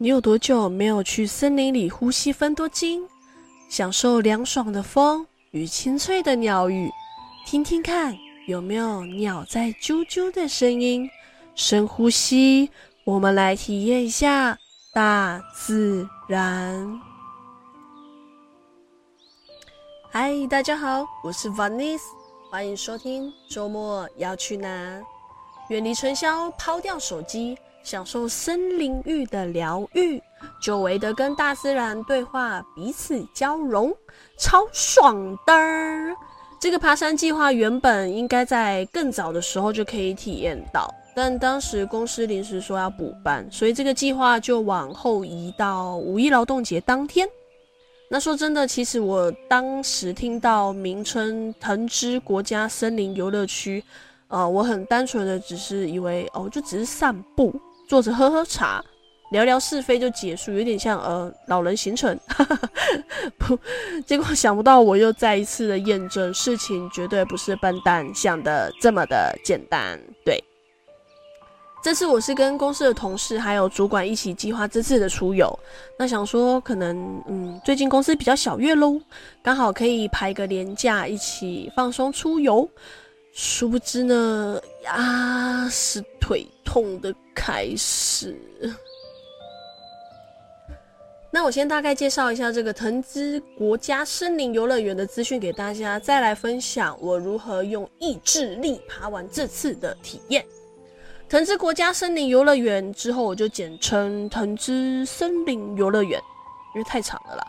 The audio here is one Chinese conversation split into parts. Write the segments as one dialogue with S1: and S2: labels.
S1: 你有多久没有去森林里呼吸芬多精，享受凉爽的风与清脆的鸟语？听听看，有没有鸟在啾啾的声音？深呼吸，我们来体验一下大自然。嗨，大家好，我是 Vanice，欢迎收听周末要去哪？远离尘嚣，抛掉手机，享受森林浴的疗愈，久违的跟大自然对话，彼此交融，超爽的。这个爬山计划原本应该在更早的时候就可以体验到，但当时公司临时说要补班，所以这个计划就往后移到五一劳动节当天。那说真的，其实我当时听到名称“藤枝国家森林游乐区”。呃，我很单纯的只是以为哦，就只是散步，坐着喝喝茶，聊聊是非就结束，有点像呃老人行程。不，结果想不到我又再一次的验证，事情绝对不是笨蛋想的这么的简单。对，这次我是跟公司的同事还有主管一起计划这次的出游。那想说可能嗯，最近公司比较小月喽，刚好可以排个年假一起放松出游。殊不知呢，呀，是腿痛的开始。那我先大概介绍一下这个藤枝国家森林游乐园的资讯给大家，再来分享我如何用意志力爬完这次的体验。藤枝国家森林游乐园之后，我就简称藤枝森林游乐园，因为太长了啦。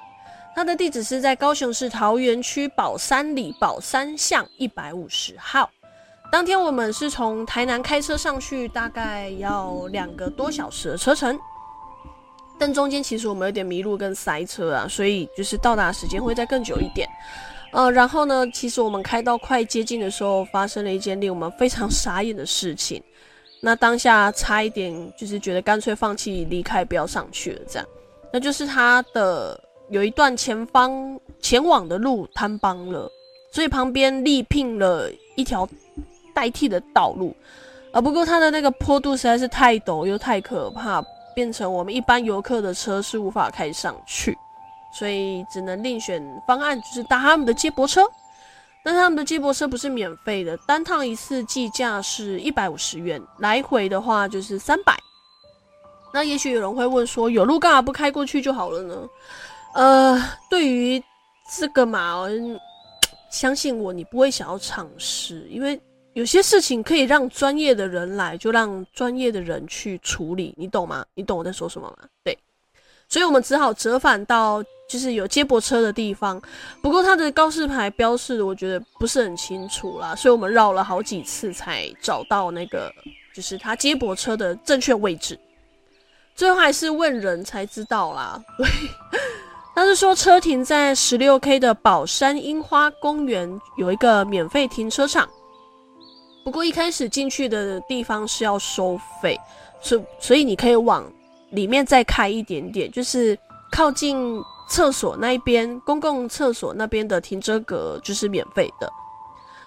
S1: 它的地址是在高雄市桃园区宝山里宝山巷一百五十号。当天我们是从台南开车上去，大概要两个多小时的车程，但中间其实我们有点迷路跟塞车啊，所以就是到达时间会再更久一点。呃，然后呢，其实我们开到快接近的时候，发生了一件令我们非常傻眼的事情。那当下差一点就是觉得干脆放弃离开，不要上去了，这样。那就是它的有一段前方前往的路坍崩了，所以旁边力聘了一条。代替的道路，啊，不过它的那个坡度实在是太陡又太可怕，变成我们一般游客的车是无法开上去，所以只能另选方案，就是搭他们的接驳车。但他们的接驳车不是免费的，单趟一次计价是一百五十元，来回的话就是三百。那也许有人会问说，有路干嘛不开过去就好了呢？呃，对于这个嘛，相信我，你不会想要尝试，因为。有些事情可以让专业的人来，就让专业的人去处理，你懂吗？你懂我在说什么吗？对，所以我们只好折返到就是有接驳车的地方。不过它的告示牌标示，我觉得不是很清楚啦，所以我们绕了好几次才找到那个就是它接驳车的正确位置。最后还是问人才知道啦。对，他是说车停在十六 K 的宝山樱花公园有一个免费停车场。不过一开始进去的地方是要收费，所所以你可以往里面再开一点点，就是靠近厕所那一边，公共厕所那边的停车格就是免费的。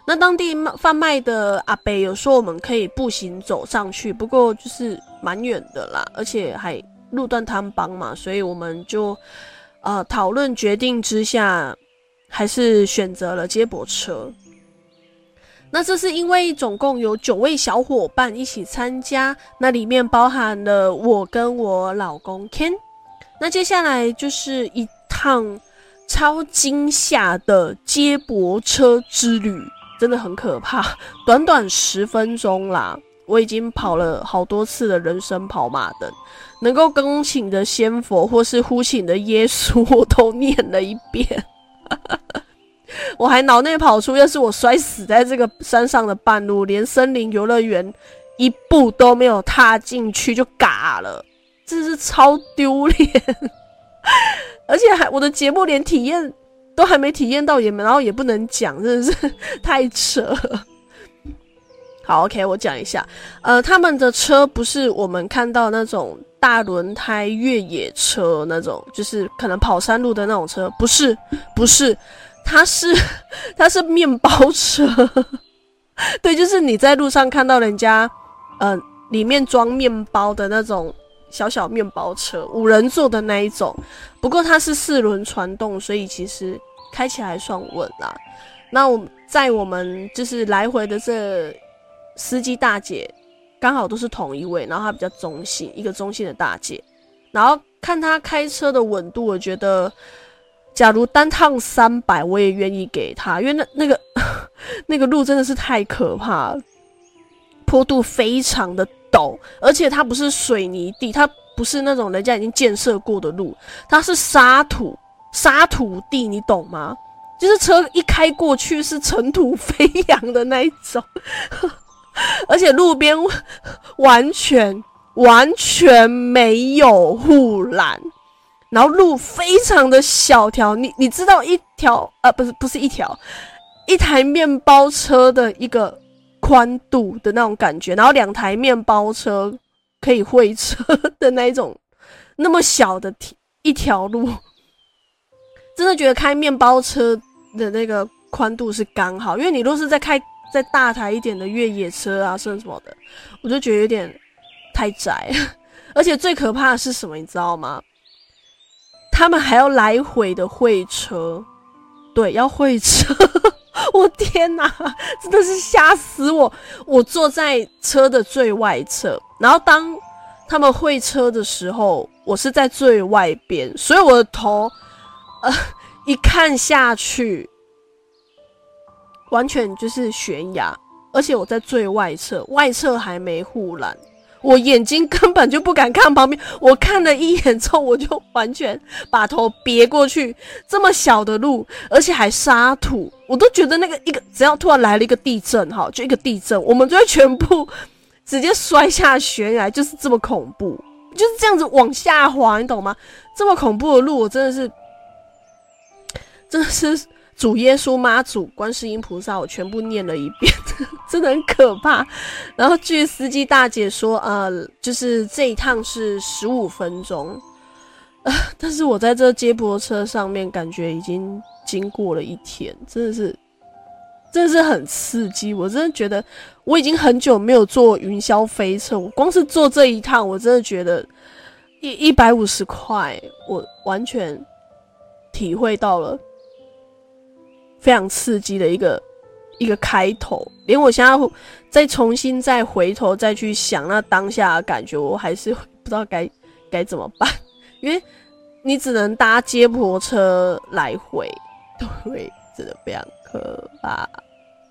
S1: 那当地卖贩卖的阿伯有说我们可以步行走上去，不过就是蛮远的啦，而且还路段坍崩嘛，所以我们就呃讨论决定之下，还是选择了接驳车。那这是因为总共有九位小伙伴一起参加，那里面包含了我跟我老公 Ken。那接下来就是一趟超惊吓的接驳车之旅，真的很可怕。短短十分钟啦，我已经跑了好多次的人生跑马灯，能够恭请的仙佛或是呼请的耶稣，我都 念了一遍。我还脑内跑出，要是我摔死在这个山上的半路，连森林游乐园一步都没有踏进去就嘎了，这是超丢脸。而且还我的节目连体验都还没体验到，也然后也不能讲，真的是太扯了。好，OK，我讲一下，呃，他们的车不是我们看到那种大轮胎越野车那种，就是可能跑山路的那种车，不是，不是。它是，它是面包车，对，就是你在路上看到人家，呃，里面装面包的那种小小面包车，五人座的那一种。不过它是四轮传动，所以其实开起来算稳啦。那我在我们就是来回的这司机大姐，刚好都是同一位，然后她比较中性，一个中性的大姐。然后看她开车的稳度，我觉得，假如单趟三百，我也愿意给他，因为那那个 那个路真的是太可怕了，坡度非常的陡，而且它不是水泥地，它。不是那种人家已经建设过的路，它是沙土沙土地，你懂吗？就是车一开过去是尘土飞扬的那一种，而且路边完全完全没有护栏，然后路非常的小条，你你知道一条呃不是不是一条，一台面包车的一个宽度的那种感觉，然后两台面包车。可以会车的那一种，那么小的一条路，真的觉得开面包车的那个宽度是刚好。因为你若是在开再大台一点的越野车啊，甚至什么的，我就觉得有点太窄。而且最可怕的是什么，你知道吗？他们还要来回的会车，对，要会车。我天哪，真的是吓死我！我坐在车的最外侧，然后当他们会车的时候，我是在最外边，所以我的头，呃，一看下去，完全就是悬崖，而且我在最外侧，外侧还没护栏。我眼睛根本就不敢看旁边，我看了一眼之后，我就完全把头别过去。这么小的路，而且还沙土，我都觉得那个一个只要突然来了一个地震，哈，就一个地震，我们就会全部直接摔下悬崖，就是这么恐怖，就是这样子往下滑，你懂吗？这么恐怖的路，我真的是，真的是。主耶稣、妈祖、观世音菩萨，我全部念了一遍，真的很可怕。然后据司机大姐说，呃，就是这一趟是十五分钟，呃，但是我在这接驳车上面，感觉已经经过了一天，真的是，真的是很刺激。我真的觉得我已经很久没有坐云霄飞车，我光是坐这一趟，我真的觉得一一百五十块，我完全体会到了。非常刺激的一个一个开头，连我现在再重新再回头再去想那当下的感觉，我还是不知道该该怎么办，因为你只能搭接驳车来回，对，真的非常可怕。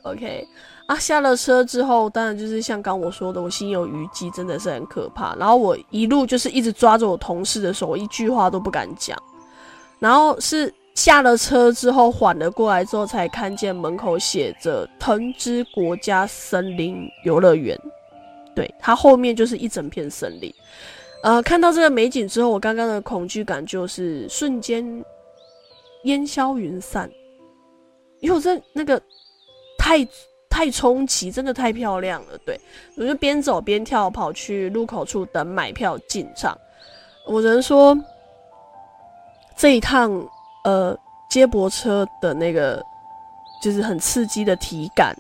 S1: OK 啊，下了车之后，当然就是像刚我说的，我心有余悸，真的是很可怕。然后我一路就是一直抓着我同事的手，我一句话都不敢讲，然后是。下了车之后，缓了过来之后，才看见门口写着“藤枝国家森林游乐园”。对，它后面就是一整片森林。呃，看到这个美景之后，我刚刚的恐惧感就是瞬间烟消云散，因为我这那个太 太冲击，真的太漂亮了。对，我就边走边跳，跑去入口处等买票进场。我只能说这一趟。呃，接驳车的那个就是很刺激的体感，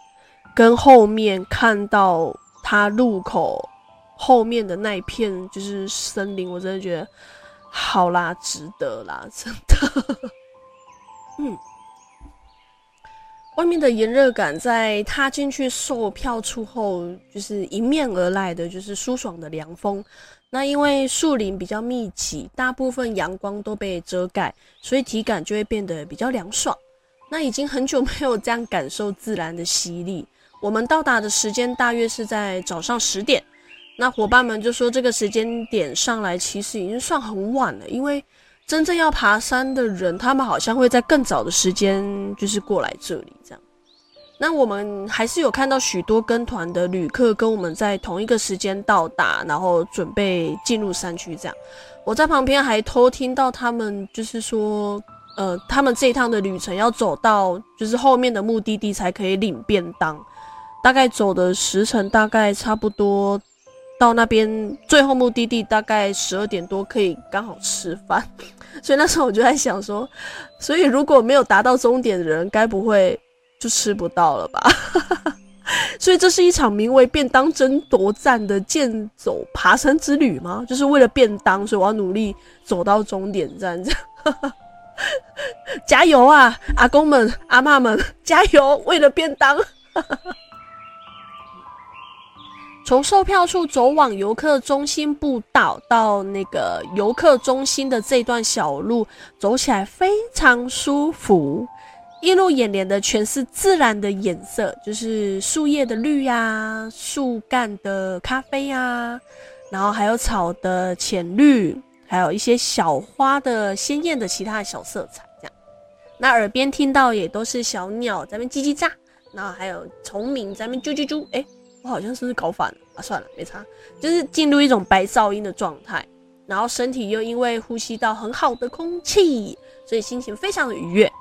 S1: 跟后面看到它路口后面的那一片就是森林，我真的觉得好啦，值得啦，真的。嗯，外面的炎热感在踏进去售票处后，就是迎面而来的，就是舒爽的凉风。那因为树林比较密集，大部分阳光都被遮盖，所以体感就会变得比较凉爽。那已经很久没有这样感受自然的洗礼。我们到达的时间大约是在早上十点。那伙伴们就说这个时间点上来其实已经算很晚了，因为真正要爬山的人，他们好像会在更早的时间就是过来这里这样。那我们还是有看到许多跟团的旅客跟我们在同一个时间到达，然后准备进入山区。这样，我在旁边还偷听到他们就是说，呃，他们这一趟的旅程要走到就是后面的目的地才可以领便当，大概走的时程大概差不多到那边最后目的地大概十二点多可以刚好吃饭。所以那时候我就在想说，所以如果没有达到终点的人，该不会？就吃不到了吧？所以这是一场名为“便当争夺战”的健走爬山之旅吗？就是为了便当，所以我要努力走到终点站，这样。加油啊，阿公们、阿嬷们，加油！为了便当。从售票处走往游客中心步道，到那个游客中心的这段小路，走起来非常舒服。映入眼帘的全是自然的颜色，就是树叶的绿呀、树干的咖啡呀、然后还有草的浅绿，还有一些小花的鲜艳的其他的小色彩，这样。那耳边听到也都是小鸟在那叽叽喳，然后还有虫鸣在那啾啾啾。哎，我好像是不是搞反了啊？算了，没差，就是进入一种白噪音的状态，然后身体又因为呼吸到很好的空气，所以心情非常的愉悦。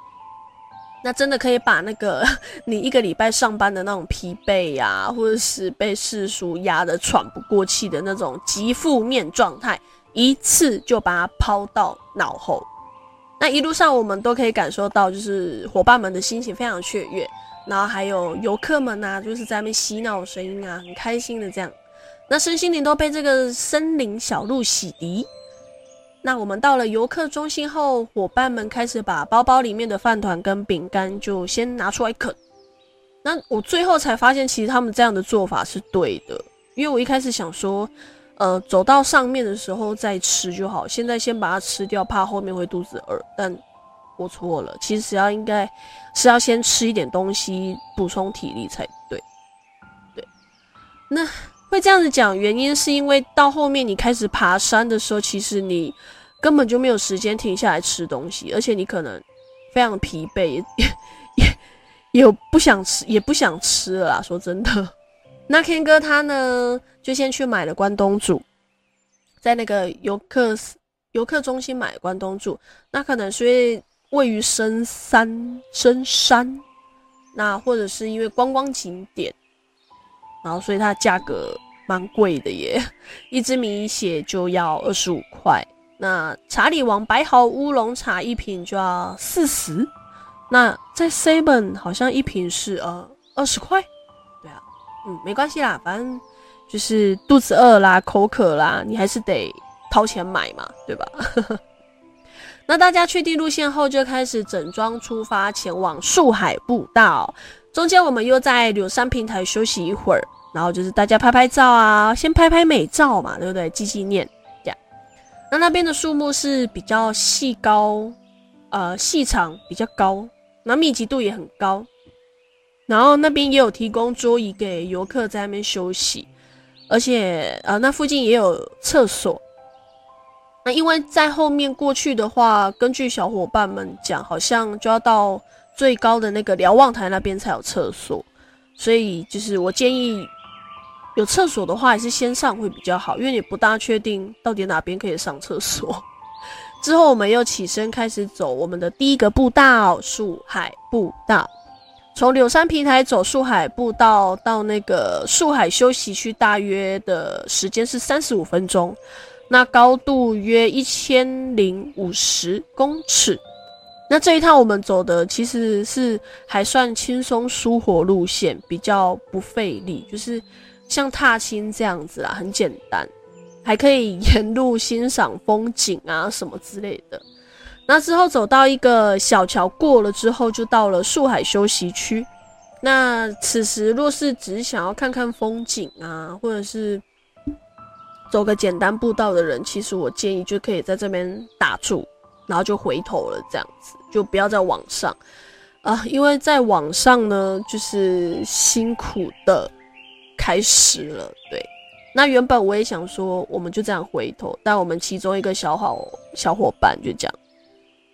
S1: 那真的可以把那个 你一个礼拜上班的那种疲惫呀、或者是被世俗压得喘不过气的那种极负面状态，一次就把它抛到脑后。那一路上我们都可以感受到，就是伙伴们的心情非常雀跃，然后还有游客们啊，就是在那边嬉闹声音啊，很开心的这样。那身心灵都被这个森林小路洗涤。那我们到了游客中心后，伙伴们开始把包包里面的饭团跟饼干就先拿出来啃。那我最后才发现，其实他们这样的做法是对的，因为我一开始想说，呃，走到上面的时候再吃就好，现在先把它吃掉，怕后面会肚子饿。但我错了，其实要应该是要先吃一点东西补充体力才对。对，那。会这样子讲，原因是因为到后面你开始爬山的时候，其实你根本就没有时间停下来吃东西，而且你可能非常疲惫，也 也也不想吃，也不想吃了啦。说真的，那 Ken 哥他呢，就先去买了关东煮，在那个游客游客中心买关东煮，那可能是因为位于深山深山，那或者是因为观光景点。然后，所以它价格蛮贵的耶，一支米血就要二十五块。那查理王白毫乌龙茶一瓶就要四十。那在 Seven 好像一瓶是呃二十块。对啊，嗯，没关系啦，反正就是肚子饿啦、口渴啦，你还是得掏钱买嘛，对吧？那大家确定路线后，就开始整装出发，前往树海步道。中间我们又在柳山平台休息一会儿，然后就是大家拍拍照啊，先拍拍美照嘛，对不对？记纪念这样。那那边的树木是比较细高，呃，细长比较高，那密集度也很高。然后那边也有提供桌椅给游客在那边休息，而且呃，那附近也有厕所。那因为在后面过去的话，根据小伙伴们讲，好像就要到。最高的那个瞭望台那边才有厕所，所以就是我建议有厕所的话，还是先上会比较好，因为你不大确定到底哪边可以上厕所。之后我们又起身开始走我们的第一个步道——树海步道。从柳山平台走树海步道到那个树海休息区，大约的时间是三十五分钟，那高度约一千零五十公尺。那这一趟我们走的其实是还算轻松舒活路线，比较不费力，就是像踏青这样子啦，很简单，还可以沿路欣赏风景啊什么之类的。那之后走到一个小桥过了之后，就到了树海休息区。那此时若是只想要看看风景啊，或者是走个简单步道的人，其实我建议就可以在这边打住。然后就回头了，这样子就不要再往上啊，因为在网上呢，就是辛苦的开始了。对，那原本我也想说，我们就这样回头，但我们其中一个小好小伙伴就讲，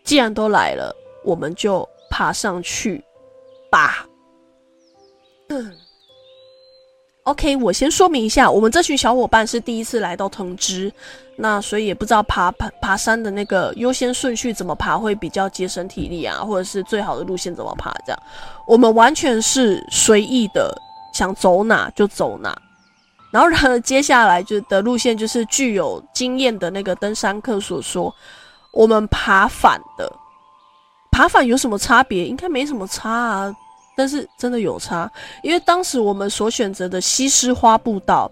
S1: 既然都来了，我们就爬上去吧。OK，我先说明一下，我们这群小伙伴是第一次来到藤枝，那所以也不知道爬爬爬山的那个优先顺序怎么爬会比较节省体力啊，或者是最好的路线怎么爬这样。我们完全是随意的，想走哪就走哪。然后，然后接下来就的路线就是具有经验的那个登山客所说，我们爬反的，爬反有什么差别？应该没什么差啊。但是真的有差，因为当时我们所选择的西施花步道，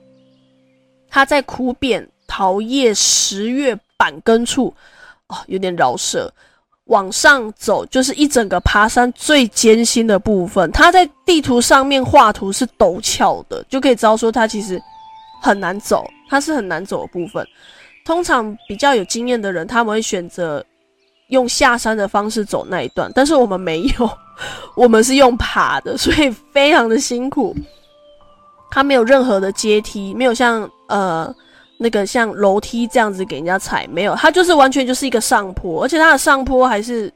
S1: 它在苦扁桃叶十月板根处，哦，有点绕舌。往上走就是一整个爬山最艰辛的部分，它在地图上面画图是陡峭的，就可以知道说它其实很难走，它是很难走的部分。通常比较有经验的人，他们会选择用下山的方式走那一段，但是我们没有，我们是用爬的，所以非常的辛苦。它没有任何的阶梯，没有像呃。那个像楼梯这样子给人家踩，没有，它就是完全就是一个上坡，而且它的上坡还是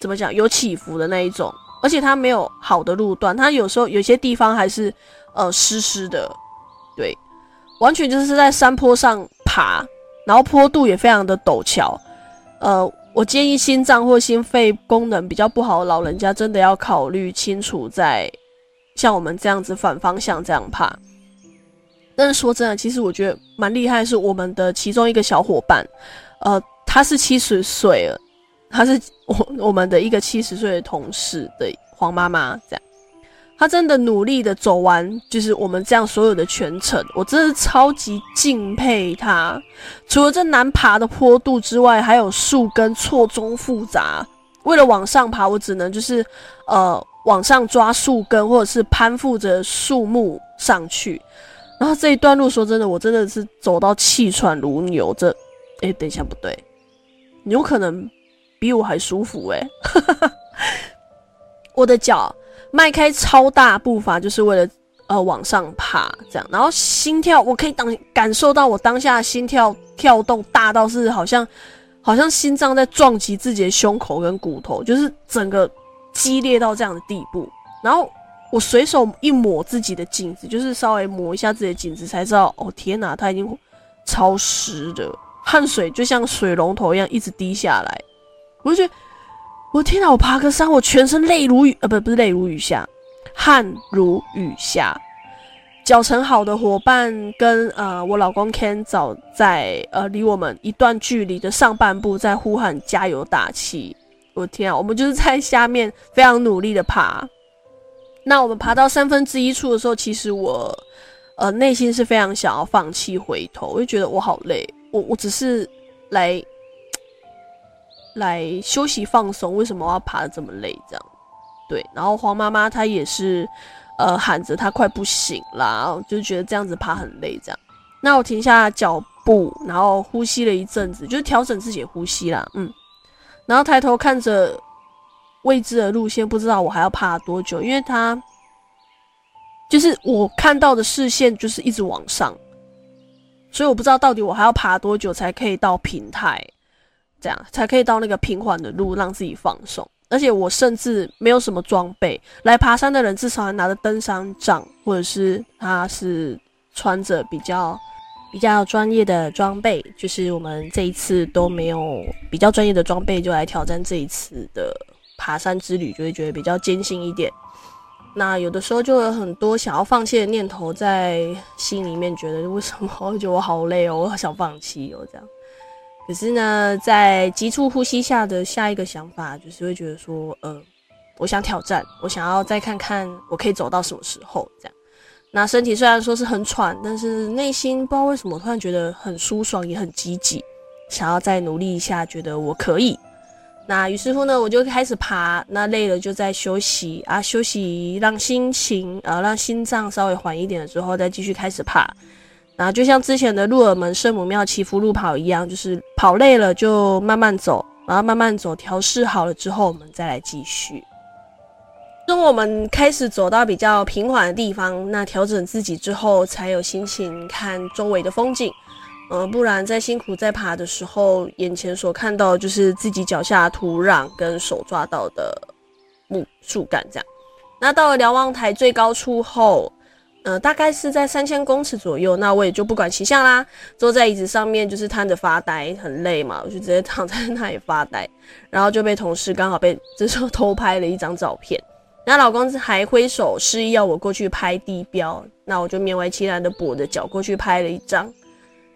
S1: 怎么讲有起伏的那一种，而且它没有好的路段，它有时候有些地方还是呃湿湿的，对，完全就是在山坡上爬，然后坡度也非常的陡峭，呃，我建议心脏或心肺功能比较不好的老人家真的要考虑清楚，在像我们这样子反方向这样爬。但是说真的，其实我觉得蛮厉害，是我们的其中一个小伙伴，呃，他是七十岁了，他是我我们的一个七十岁的同事的黄妈妈，这样，他真的努力的走完，就是我们这样所有的全程，我真的超级敬佩他。除了这难爬的坡度之外，还有树根错综复杂，为了往上爬，我只能就是呃往上抓树根，或者是攀附着树木上去。然后这一段路，说真的，我真的是走到气喘如牛。这，哎，等一下，不对，你有可能比我还舒服哎！我的脚迈开超大步伐，就是为了呃往上爬，这样。然后心跳，我可以当感受到我当下心跳跳动大到是好像好像心脏在撞击自己的胸口跟骨头，就是整个激烈到这样的地步。然后。我随手一抹自己的颈子，就是稍微抹一下自己的颈子，才知道哦，天哪，它已经超湿的，汗水就像水龙头一样一直滴下来。我就觉得，我天哪，我爬个山，我全身泪如雨，呃，不，不是泪如雨下，汗如雨下。脚程好的伙伴跟呃我老公 Ken 早在呃离我们一段距离的上半部在呼喊加油打气。我天啊，我们就是在下面非常努力的爬。那我们爬到三分之一处的时候，其实我，呃，内心是非常想要放弃回头，我就觉得我好累，我我只是来来休息放松，为什么我要爬的这么累？这样，对。然后黄妈妈她也是，呃，喊着她快不行了，就觉得这样子爬很累，这样。那我停下脚步，然后呼吸了一阵子，就是调整自己的呼吸啦，嗯。然后抬头看着。未知的路线，不知道我还要爬多久，因为它就是我看到的视线就是一直往上，所以我不知道到底我还要爬多久才可以到平台，这样才可以到那个平缓的路，让自己放松。而且我甚至没有什么装备，来爬山的人至少还拿着登山杖，或者是他是穿着比较比较专业的装备，就是我们这一次都没有比较专业的装备，就来挑战这一次的。爬山之旅就会觉得比较艰辛一点，那有的时候就有很多想要放弃的念头在心里面，觉得为什么 我觉得我好累哦，我好想放弃哦这样。可是呢，在急促呼吸下的下一个想法就是会觉得说，呃，我想挑战，我想要再看看我可以走到什么时候这样。那身体虽然说是很喘，但是内心不知道为什么突然觉得很舒爽，也很积极，想要再努力一下，觉得我可以。那于是乎呢，我就开始爬。那累了就在休息啊，休息让心情呃，让心脏稍微缓一点了之后，再继续开始爬。然后就像之前的鹿耳门圣母庙祈福路跑一样，就是跑累了就慢慢走，然后慢慢走，调试好了之后，我们再来继续。当我们开始走到比较平缓的地方，那调整自己之后，才有心情看周围的风景。呃，不然在辛苦在爬的时候，眼前所看到就是自己脚下土壤跟手抓到的木树干这样。那到了瞭望台最高处后，呃，大概是在三千公尺左右，那我也就不管形象啦，坐在椅子上面就是瘫着发呆，很累嘛，我就直接躺在那里发呆，然后就被同事刚好被这时候偷拍了一张照片。那老公还挥手示意要我过去拍地标，那我就勉为其难的跛着脚过去拍了一张。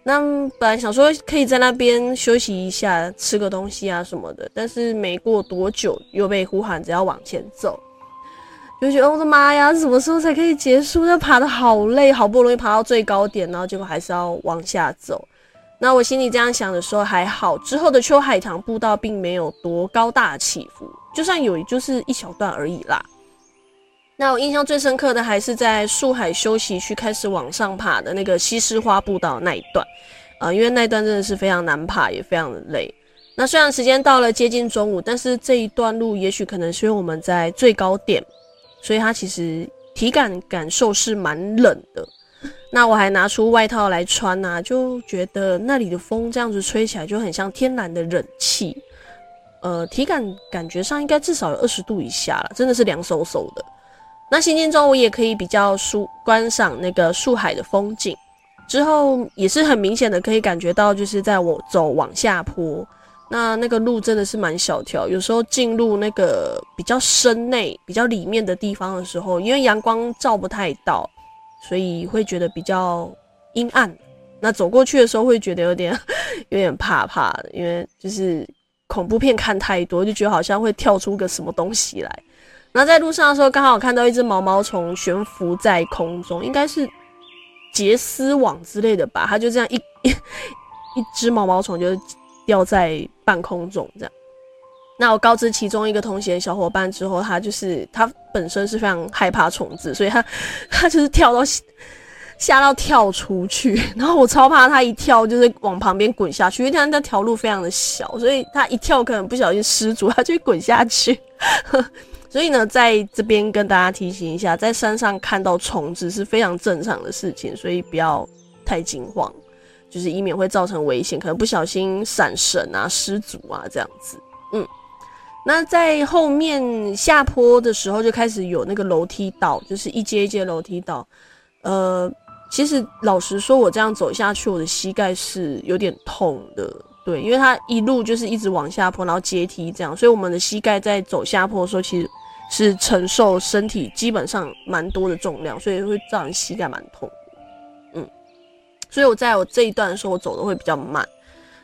S1: 那本来想说可以在那边休息一下，吃个东西啊什么的，但是没过多久又被呼喊着要往前走，就觉得我的妈呀，什么时候才可以结束？那爬得好累，好不容易爬到最高点，然后结果还是要往下走。那我心里这样想的时候还好，之后的秋海棠步道并没有多高大起伏，就算有，就是一小段而已啦。那我印象最深刻的还是在树海休息区开始往上爬的那个西施花步道那一段，啊、呃，因为那一段真的是非常难爬，也非常的累。那虽然时间到了接近中午，但是这一段路也许可能是因为我们在最高点，所以它其实体感感受是蛮冷的。那我还拿出外套来穿呐、就觉得那里的风这样子吹起来就很像天然的冷气，呃，体感感觉上应该至少有二十度以下了，真的是凉飕飕的。那行进中我也可以比较舒观赏那个树海的风景，之后也是很明显的可以感觉到，就是在我走往下坡，那那个路真的是蛮小条，有时候进入那个比较深内、比较里面的地方的时候，因为阳光照不太到。所以会觉得比较阴暗，那走过去的时候会觉得有点 有点怕怕的，因为就是恐怖片看太多，就觉得好像会跳出个什么东西来。那在路上的时候，刚好看到一只毛毛虫悬浮在空中，应该是结丝网之类的吧，它就这样一一 一只毛毛虫就掉在半空中这样。那我告知其中一个同行小伙伴之后，他就是他本身是非常害怕虫子，所以他 他就是跳到吓到跳出去，然后我超怕他一跳就是往旁边滚下去，因为他那条路非常的小，所以他一跳可能不小心失足，他就滚下去。所以呢，在这边跟大家提醒一下，在山上看到虫子是非常正常的事情，所以不要太惊慌，就是以免会造成危险，可能不小心闪神啊、失足啊这样子，嗯。那在后面下坡的时候，就开始有那个楼梯道，就是一阶一阶楼梯道。呃，其实老实说，我这样走下去，我的膝盖是有点痛的。对，因为它一路就是一直往下坡，然后阶梯这样，所以我们的膝盖在走下坡的时候，其实是承受身体基本上蛮多的重量，所以会造成膝盖蛮痛。所以我在我这一段的时候，我走的会比较慢。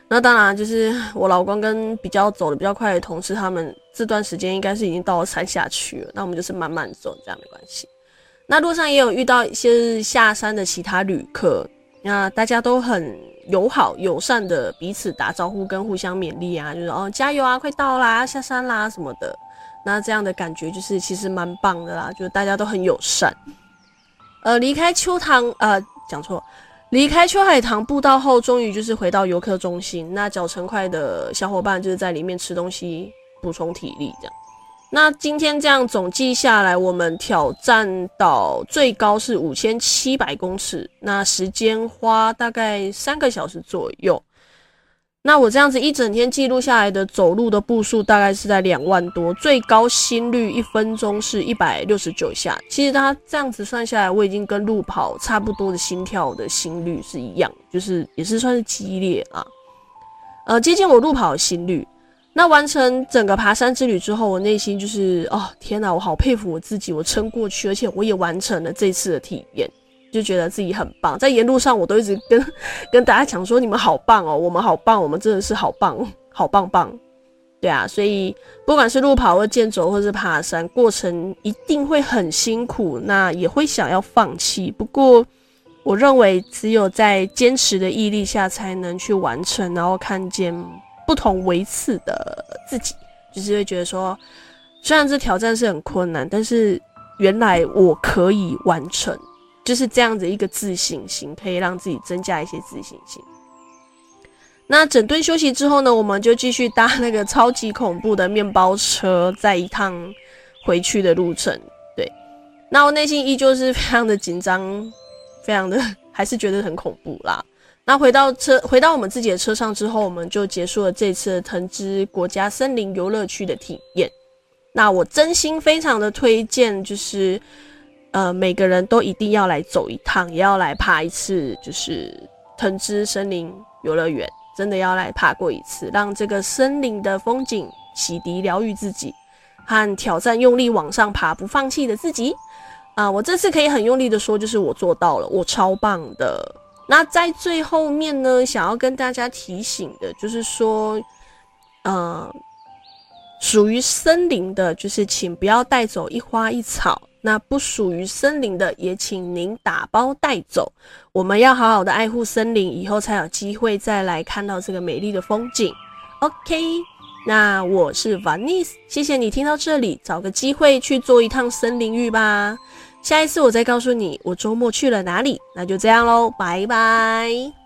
S1: 那当然，就是我老公跟比较走的比较快的同事，他们这段时间应该是已经到了山下去了。那我们就是慢慢走，这样没关系。那路上也有遇到一些下山的其他旅客，那大家都很友好友善的彼此打招呼跟互相勉励啊，就是哦加油啊，快到啦，下山啦什么的。那这样的感觉就是其实蛮棒的啦，就是大家都很友善。呃，离开秋塘，呃，讲错。离开秋海棠步道后，终于就是回到游客中心。那脚程快的小伙伴就是在里面吃东西补充体力，这样。那今天这样总计下来，我们挑战到最高是五千七百公尺，那时间花大概三个小时左右。那我这样子一整天记录下来的走路的步数大概是在两万多，最高心率一分钟是一百六十九下。其实它这样子算下来，我已经跟路跑差不多的心跳的心率是一样，就是也是算是激烈啊，呃，接近我路跑的心率。那完成整个爬山之旅之后，我内心就是哦天哪，我好佩服我自己，我撑过去，而且我也完成了这次的体验。就觉得自己很棒，在沿路上我都一直跟跟大家讲说，你们好棒哦，我们好棒，我们真的是好棒，好棒棒，对啊，所以不管是路跑或健走或是爬山，过程一定会很辛苦，那也会想要放弃。不过我认为只有在坚持的毅力下，才能去完成，然后看见不同维次的自己，就是会觉得说，虽然这挑战是很困难，但是原来我可以完成。就是这样子一个自信心，可以让自己增加一些自信心。那整顿休息之后呢，我们就继续搭那个超级恐怖的面包车，再一趟回去的路程。对，那我内心依旧是非常的紧张，非常的还是觉得很恐怖啦。那回到车，回到我们自己的车上之后，我们就结束了这次藤枝国家森林游乐区的体验。那我真心非常的推荐，就是。呃，每个人都一定要来走一趟，也要来爬一次，就是藤枝森林游乐园，真的要来爬过一次，让这个森林的风景洗涤、疗愈自己，和挑战用力往上爬、不放弃的自己。啊、我这次可以很用力的说，就是我做到了，我超棒的。那在最后面呢，想要跟大家提醒的，就是说，呃，属于森林的，就是请不要带走一花一草。那不属于森林的，也请您打包带走。我们要好好的爱护森林，以后才有机会再来看到这个美丽的风景。OK，那我是 Vanice，谢谢你听到这里，找个机会去做一趟森林浴吧。下一次我再告诉你我周末去了哪里。那就这样喽，拜拜。